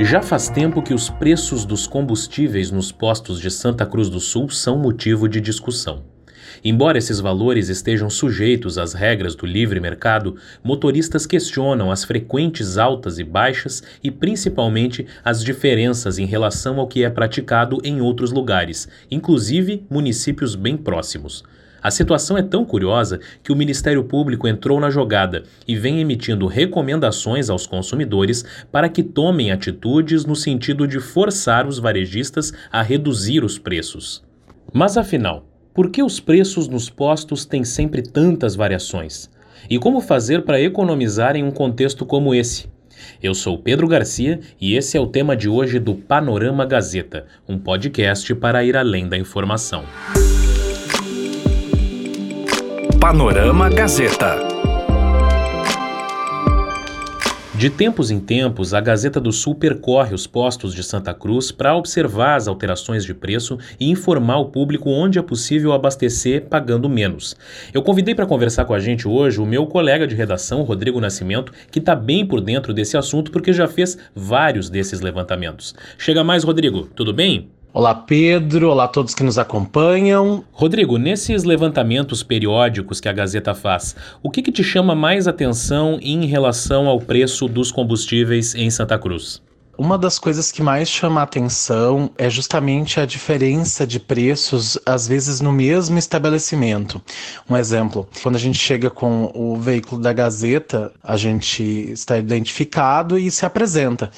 Já faz tempo que os preços dos combustíveis nos postos de Santa Cruz do Sul são motivo de discussão. Embora esses valores estejam sujeitos às regras do livre mercado, motoristas questionam as frequentes altas e baixas e principalmente as diferenças em relação ao que é praticado em outros lugares, inclusive municípios bem próximos. A situação é tão curiosa que o Ministério Público entrou na jogada e vem emitindo recomendações aos consumidores para que tomem atitudes no sentido de forçar os varejistas a reduzir os preços. Mas afinal, por que os preços nos postos têm sempre tantas variações? E como fazer para economizar em um contexto como esse? Eu sou Pedro Garcia e esse é o tema de hoje do Panorama Gazeta, um podcast para ir além da informação. Panorama Gazeta. De tempos em tempos, a Gazeta do Sul percorre os postos de Santa Cruz para observar as alterações de preço e informar o público onde é possível abastecer pagando menos. Eu convidei para conversar com a gente hoje o meu colega de redação, Rodrigo Nascimento, que está bem por dentro desse assunto porque já fez vários desses levantamentos. Chega mais, Rodrigo, tudo bem? Olá, Pedro. Olá a todos que nos acompanham. Rodrigo, nesses levantamentos periódicos que a Gazeta faz, o que, que te chama mais atenção em relação ao preço dos combustíveis em Santa Cruz? Uma das coisas que mais chama a atenção é justamente a diferença de preços, às vezes no mesmo estabelecimento. Um exemplo, quando a gente chega com o veículo da Gazeta, a gente está identificado e se apresenta.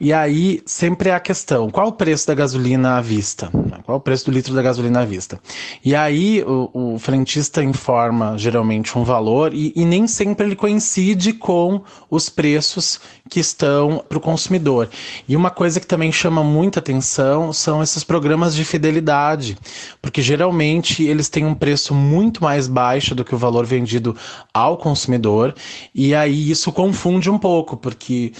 E aí sempre é a questão: qual o preço da gasolina à vista? Qual o preço do litro da gasolina à vista? E aí o, o frentista informa geralmente um valor e, e nem sempre ele coincide com os preços que estão para o consumidor. E uma coisa que também chama muita atenção são esses programas de fidelidade, porque geralmente eles têm um preço muito mais baixo do que o valor vendido ao consumidor, e aí isso confunde um pouco, porque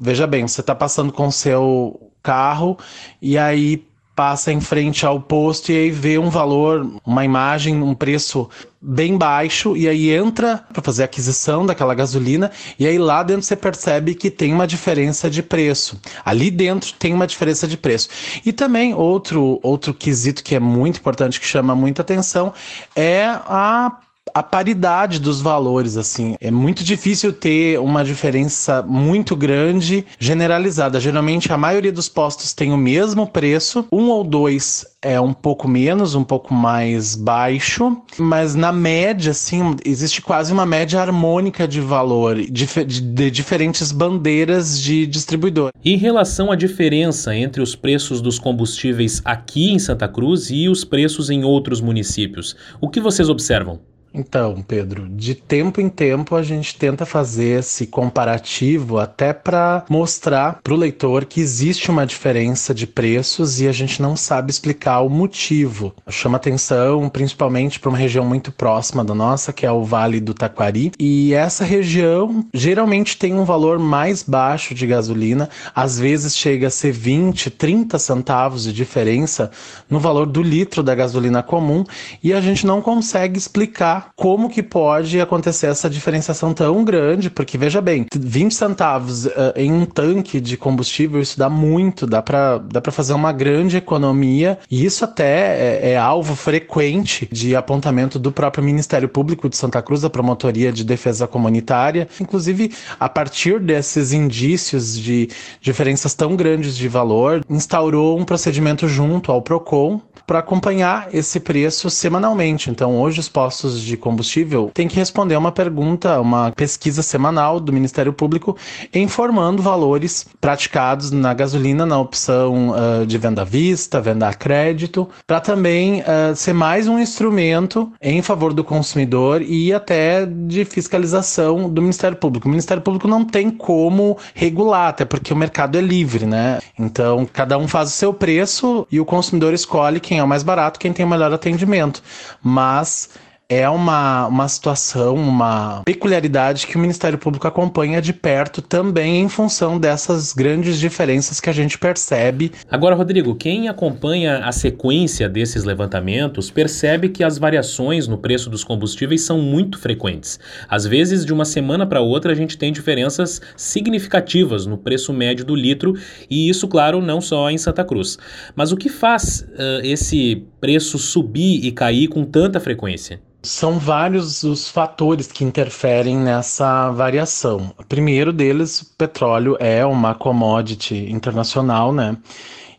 veja bem, você está passando com o seu carro e aí passa em frente ao posto e aí vê um valor, uma imagem, um preço bem baixo e aí entra para fazer a aquisição daquela gasolina e aí lá dentro você percebe que tem uma diferença de preço. Ali dentro tem uma diferença de preço. E também outro outro quesito que é muito importante que chama muita atenção é a a paridade dos valores, assim. É muito difícil ter uma diferença muito grande generalizada. Geralmente a maioria dos postos tem o mesmo preço, um ou dois é um pouco menos, um pouco mais baixo, mas na média, assim, existe quase uma média harmônica de valor de, de, diferentes bandeiras de distribuidor. Em relação à diferença entre os preços dos combustíveis aqui em Santa Cruz e os preços em outros municípios, o que vocês observam? Então, Pedro, de tempo em tempo a gente tenta fazer esse comparativo até para mostrar para o leitor que existe uma diferença de preços e a gente não sabe explicar o motivo. Chama atenção principalmente para uma região muito próxima da nossa, que é o Vale do Taquari, e essa região geralmente tem um valor mais baixo de gasolina, às vezes chega a ser 20, 30 centavos de diferença no valor do litro da gasolina comum, e a gente não consegue explicar como que pode acontecer essa diferenciação tão grande, porque veja bem, 20 centavos uh, em um tanque de combustível, isso dá muito, dá para dá pra fazer uma grande economia, e isso até é, é, alvo frequente de apontamento do próprio Ministério Público de Santa Cruz, da Promotoria de Defesa Comunitária. Inclusive, a partir desses indícios de diferenças tão grandes de valor, instaurou um procedimento junto ao PROCON para acompanhar esse preço semanalmente. Então, hoje os postos de combustível têm que responder uma pergunta, uma pesquisa semanal do Ministério Público informando valores praticados na gasolina na opção uh, de venda à vista, venda a crédito, para também uh, ser mais um instrumento em favor do consumidor e até de fiscalização do Ministério Público. O Ministério Público não tem como regular, até porque o mercado é livre, né? Então, cada um faz o seu preço e o consumidor escolhe quem é o mais barato, quem tem o melhor atendimento. Mas é uma, uma situação, uma peculiaridade que o Ministério Público acompanha de perto também em função dessas grandes diferenças que a gente percebe. Agora, Rodrigo, quem acompanha a sequência desses levantamentos percebe que as variações no preço dos combustíveis são muito frequentes. Às vezes, de uma semana para outra, a gente tem diferenças significativas no preço médio do litro, e isso, claro, não só em Santa Cruz. Mas o que faz uh, esse preço subir e cair com tanta frequência? São vários os fatores que interferem nessa variação. O primeiro deles, o petróleo é uma commodity internacional, né?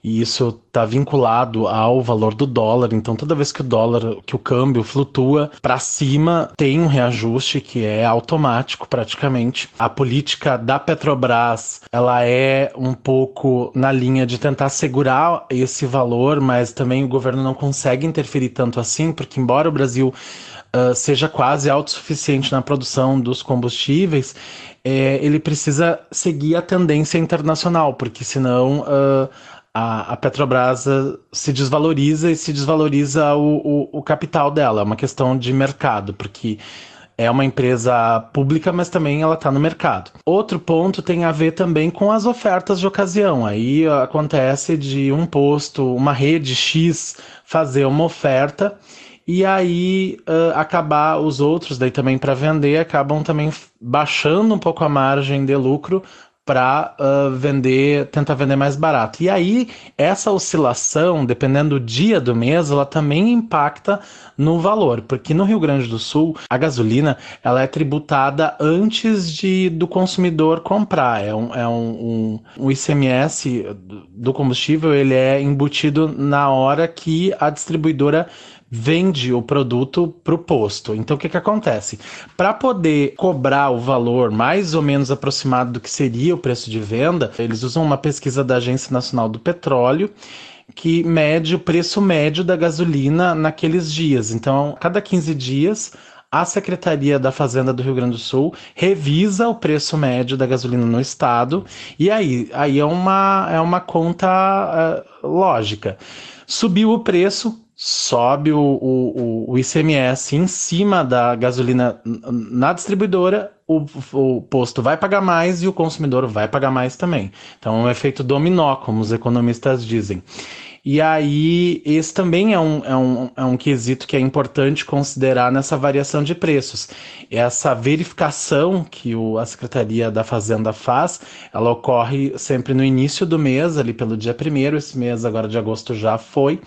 E isso está vinculado ao valor do dólar. Então, toda vez que o dólar, que o câmbio flutua para cima, tem um reajuste que é automático praticamente. A política da Petrobras, ela é um pouco na linha de tentar segurar esse valor, mas também o governo não consegue interferir tanto assim, porque embora o Brasil uh, seja quase autossuficiente na produção dos combustíveis, é, ele precisa seguir a tendência internacional, porque senão uh, a, a, Petrobras se desvaloriza e se desvaloriza o, o, o, capital dela. É uma questão de mercado, porque é uma empresa pública, mas também ela está no mercado. Outro ponto tem a ver também com as ofertas de ocasião. Aí acontece de um posto, uma rede X fazer uma oferta e aí uh, acabar os outros daí também para vender acabam também baixando um pouco a margem de lucro para uh, vender, tentar vender mais barato. E aí essa oscilação, dependendo do dia do mês, ela também impacta no valor, porque no Rio Grande do Sul a gasolina ela é tributada antes de do consumidor comprar. É um, é um, um, um ICMS do combustível ele é embutido na hora que a distribuidora vende o produto para o posto. Então o que, que acontece? Para poder cobrar o valor mais ou menos aproximado do que seria o preço de venda, eles usam uma pesquisa da Agência Nacional do Petróleo que mede o preço médio da gasolina naqueles dias. Então, cada 15 dias, a Secretaria da Fazenda do Rio Grande do Sul revisa o preço médio da gasolina no estado, e aí, aí é, uma, é uma conta uh, lógica. Subiu o preço, sobe o, o, o ICMS em cima da gasolina na distribuidora, o, o posto vai pagar mais e o consumidor vai pagar mais também. Então é um efeito dominó, como os economistas dizem. E aí, esse também é um, é, um, é um quesito que é importante considerar nessa variação de preços. Essa verificação que o, a Secretaria da Fazenda faz, ela ocorre sempre no início do mês, ali pelo dia primeiro, esse mês agora de agosto já foi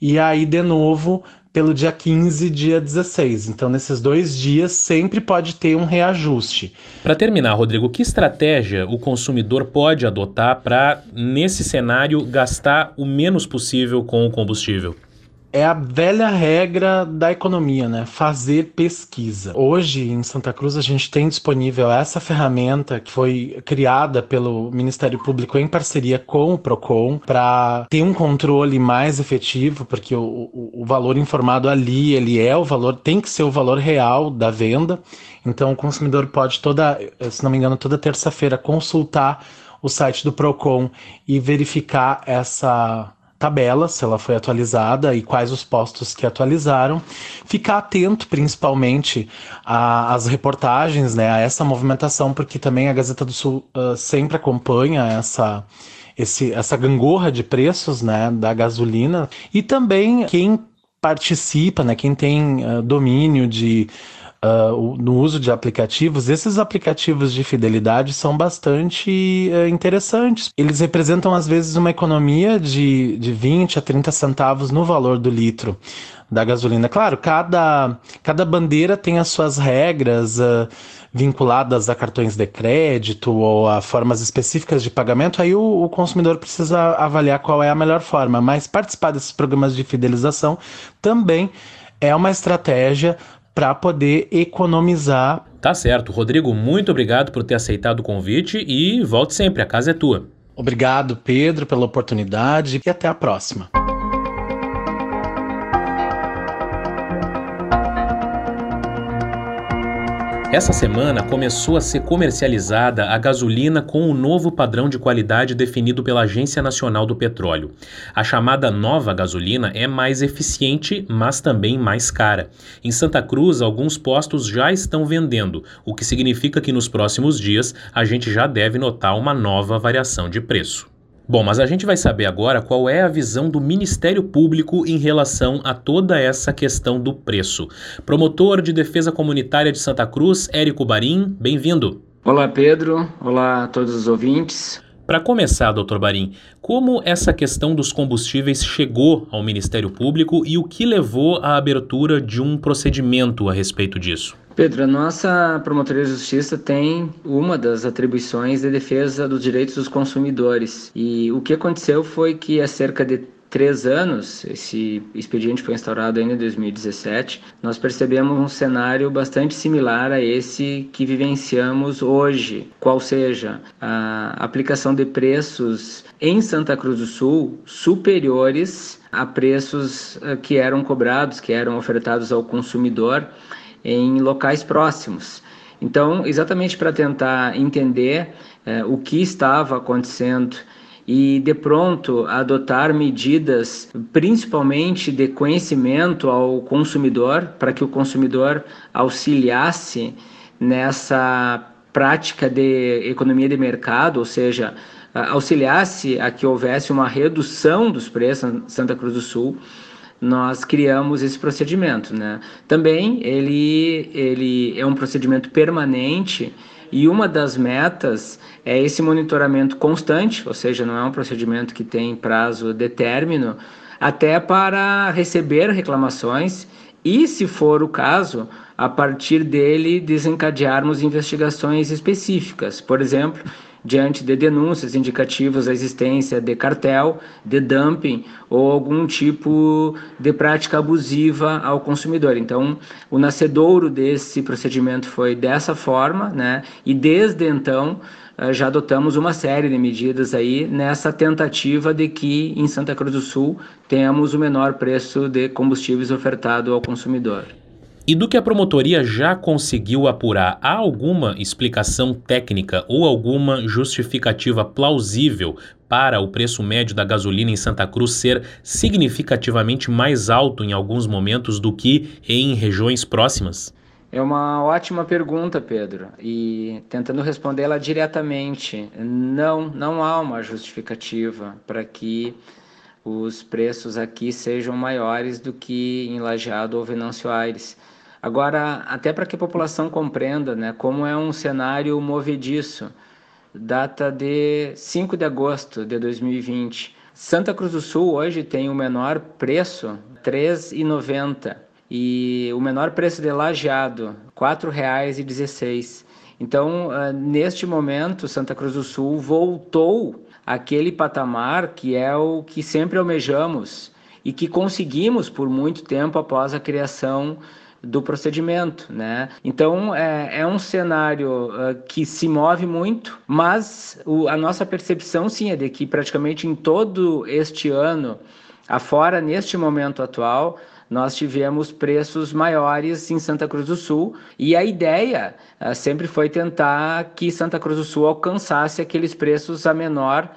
e aí de novo pelo dia 15 e dia 16. Então, nesses dois dias, sempre pode ter um reajuste. Para terminar, Rodrigo, que estratégia o consumidor pode adotar para, nesse cenário, gastar o menos possível com o combustível? É a velha regra da economia, né? Fazer pesquisa. Hoje, em Santa Cruz, a gente tem disponível essa ferramenta que foi criada pelo Ministério Público em parceria com o PROCON para ter um controle mais efetivo, porque o, o, o valor informado ali, ele é o valor, tem que ser o valor real da venda. Então, o consumidor pode toda, se não me engano, toda terça-feira consultar o site do PROCON e verificar essa tabela, se ela foi atualizada e quais os postos que atualizaram. Ficar atento, principalmente, às reportagens, né, a essa movimentação, porque também a Gazeta do Sul uh, sempre acompanha essa. Esse, essa gangorra de preços né, da gasolina e também quem participa, né, quem tem uh, domínio de uh, no uso de aplicativos, esses aplicativos de fidelidade são bastante uh, interessantes. Eles representam, às vezes, uma economia de, de 20 a 30 centavos no valor do litro da gasolina. Claro, cada, cada bandeira tem as suas regras. Uh, vinculadas a cartões de crédito ou a formas específicas de pagamento, aí o, o, consumidor precisa avaliar qual é a melhor forma. Mas participar desses programas de fidelização também é uma estratégia para poder economizar. Tá certo. Rodrigo, muito obrigado por ter aceitado o convite e volte sempre, a casa é tua. Obrigado, Pedro, pela oportunidade e até a próxima. Essa semana começou a ser comercializada a gasolina com o novo padrão de qualidade definido pela Agência Nacional do Petróleo. A chamada nova gasolina é mais eficiente, mas também mais cara. Em Santa Cruz, alguns postos já estão vendendo, o que significa que nos próximos dias a gente já deve notar uma nova variação de preço. Bom, mas a gente vai saber agora qual é a visão do Ministério Público em relação a toda essa questão do preço. Promotor de Defesa Comunitária de Santa Cruz, Érico Barim, bem-vindo. Olá, Pedro. Olá a todos os ouvintes. Para começar, doutor Barim, como essa questão dos combustíveis chegou ao Ministério Público e o que levou à abertura de um procedimento a respeito disso? Pedro, a nossa Promotoria de Justiça tem uma das atribuições de defesa dos direitos dos consumidores. E o que aconteceu foi que há cerca de três anos, esse expediente foi instaurado ainda em 2017, nós percebemos um cenário bastante similar a esse que vivenciamos hoje, qual seja a aplicação de preços em Santa Cruz do Sul superiores a preços eh, que eram cobrados, que eram ofertados ao consumidor em locais próximos. Então, exatamente para tentar entender é, o que estava acontecendo e de pronto adotar medidas, principalmente de conhecimento ao consumidor, para que o consumidor auxiliasse nessa prática de economia de mercado, ou seja, auxiliasse a que houvesse uma redução dos preços em Santa Cruz do Sul nós criamos esse procedimento, né? Também ele, ele é um procedimento permanente e uma das metas é esse monitoramento constante, ou seja, não é um procedimento que tem prazo de término, até para receber reclamações e, se for o caso, a partir dele desencadearmos investigações específicas. Por exemplo, diante de denúncias indicativas da existência de cartel, de dumping ou algum tipo de prática abusiva ao consumidor. Então, o nascedouro desse procedimento foi dessa forma, né? E desde então eh, já adotamos uma série de medidas aí nessa tentativa de que em Santa Cruz do Sul tenhamos o menor preço de combustíveis ofertado ao consumidor. E do que a promotoria já conseguiu apurar, há alguma explicação técnica ou alguma justificativa plausível para o preço médio da gasolina em Santa Cruz ser significativamente mais alto em alguns momentos do que em regiões próximas? É uma ótima pergunta, Pedro. E tentando respondê-la diretamente, não, não há uma justificativa para que os preços aqui sejam maiores do que em Lajeado ou Venâncio Aires. Agora, até para que a população compreenda né, como é um cenário movediço, data de 5 de agosto de 2020. Santa Cruz do Sul hoje tem o menor preço, R$ 3,90, e o menor preço de lajeado, R$ 4,16. Então, uh, neste momento, Santa Cruz do Sul voltou àquele patamar que é o que sempre almejamos e que conseguimos por muito tempo após a criação do procedimento, né? Então é, é um cenário uh, que se move muito, mas o, a nossa percepção sim é de que praticamente em todo este ano, afora neste momento atual, nós tivemos preços maiores em Santa Cruz do Sul e a ideia uh, sempre foi tentar que Santa Cruz do Sul alcançasse aqueles preços a menor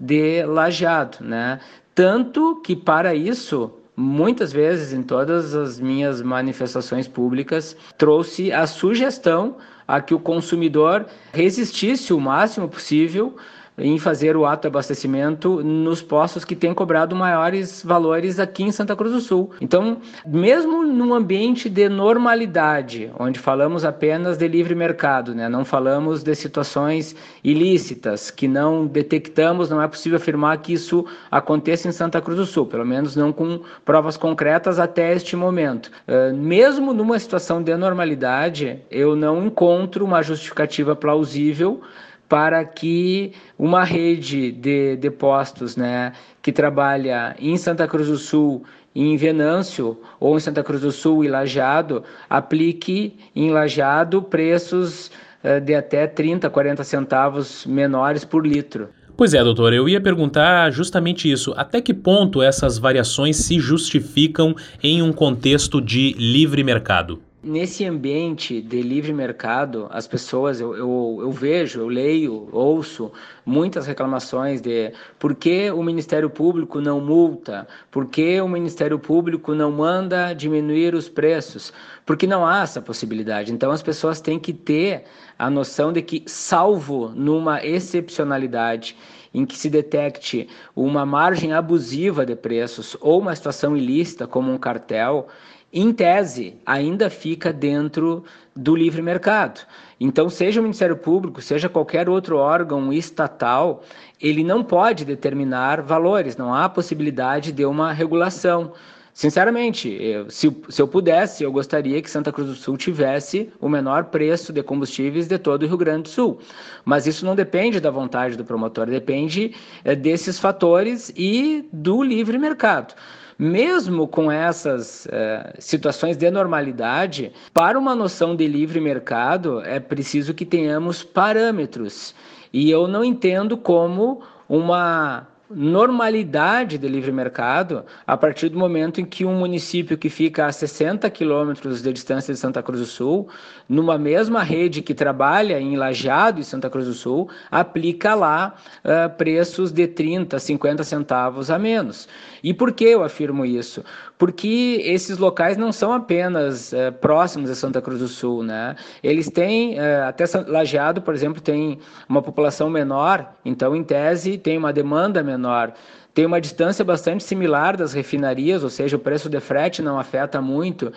de lajeado, né? Tanto que para isso muitas vezes em todas as minhas manifestações públicas, trouxe a sugestão a que o consumidor resistisse o máximo possível em fazer o ato de abastecimento nos postos que têm cobrado maiores valores aqui em Santa Cruz do Sul. Então, mesmo num ambiente de normalidade, onde falamos apenas de livre mercado, né? não falamos de situações ilícitas que não detectamos, não é possível afirmar que isso aconteça em Santa Cruz do Sul, pelo menos não com provas concretas até este momento. Uh, mesmo numa situação de normalidade, eu não encontro uma justificativa plausível para que uma rede de, de postos né, que trabalha em Santa Cruz do Sul, em Venâncio ou em Santa Cruz do Sul e Lajeado, aplique em Lajeado preços uh, de até 30, 40 centavos menores por litro. Pois é, doutor, eu ia perguntar justamente isso. Até que ponto essas variações se justificam em um contexto de livre mercado? Nesse ambiente de livre mercado, as pessoas, eu, eu, eu, vejo, eu leio, ouço muitas reclamações de por que o Ministério Público não multa, por que o Ministério Público não manda diminuir os preços, porque não há essa possibilidade. Então as pessoas têm que ter a noção de que, salvo numa excepcionalidade, em que se detecte uma margem abusiva de preços ou uma situação ilícita, como um cartel, em tese, ainda fica dentro do livre mercado. Então, seja o Ministério Público, seja qualquer outro órgão estatal, ele não pode determinar valores, não há possibilidade de uma regulação. Sinceramente, eu, se, se, eu pudesse, eu gostaria que Santa Cruz do Sul tivesse o menor preço de combustíveis de todo o Rio Grande do Sul. Mas isso não depende da vontade do promotor, depende é, desses fatores e do livre mercado. Mesmo com essas é, situações de normalidade, para uma noção de livre mercado, é preciso que tenhamos parâmetros. E eu não entendo como uma normalidade de livre mercado a partir do momento em que um município que fica a 60 quilômetros de distância de Santa Cruz do Sul, numa mesma rede que trabalha em Lajeado e Santa Cruz do Sul, aplica lá uh, preços de 30, 50 centavos a menos. E por que eu afirmo isso? Porque esses locais não são apenas uh, próximos a Santa Cruz do Sul, né? Eles têm, uh, até Lajeado, por exemplo, tem uma população menor, então, em tese, tem uma demanda menor. Tem uma distância bastante similar das refinarias, ou seja, o preço de frete não afeta muito,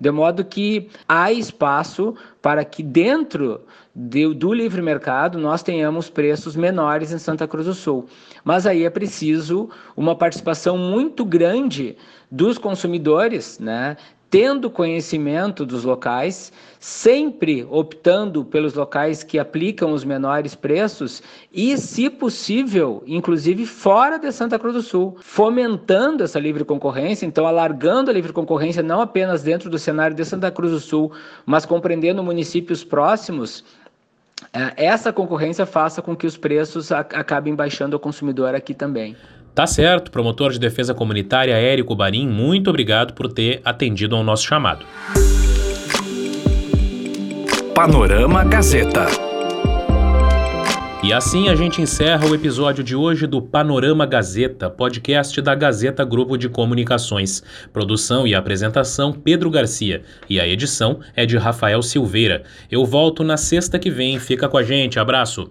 de modo que há espaço para que dentro de, do livre mercado nós tenhamos preços menores em Santa Cruz do Sul. Mas aí é preciso uma participação muito grande dos consumidores, né? Tendo conhecimento dos locais, sempre optando pelos locais que aplicam os menores preços e, se possível, inclusive fora de Santa Cruz do Sul, fomentando essa livre concorrência, então alargando a livre concorrência não apenas dentro do cenário de Santa Cruz do Sul, mas compreendendo municípios próximos. Eh, essa concorrência faça com que os preços acabem baixando ao consumidor aqui também. Tá certo, promotor de defesa comunitária Érico Barim, muito obrigado por ter atendido ao nosso chamado. Panorama Gazeta. E assim a gente encerra o episódio de hoje do Panorama Gazeta, podcast da Gazeta Grupo de Comunicações. Produção e apresentação Pedro Garcia e a edição é de Rafael Silveira. Eu volto na sexta que vem, fica com a gente, abraço.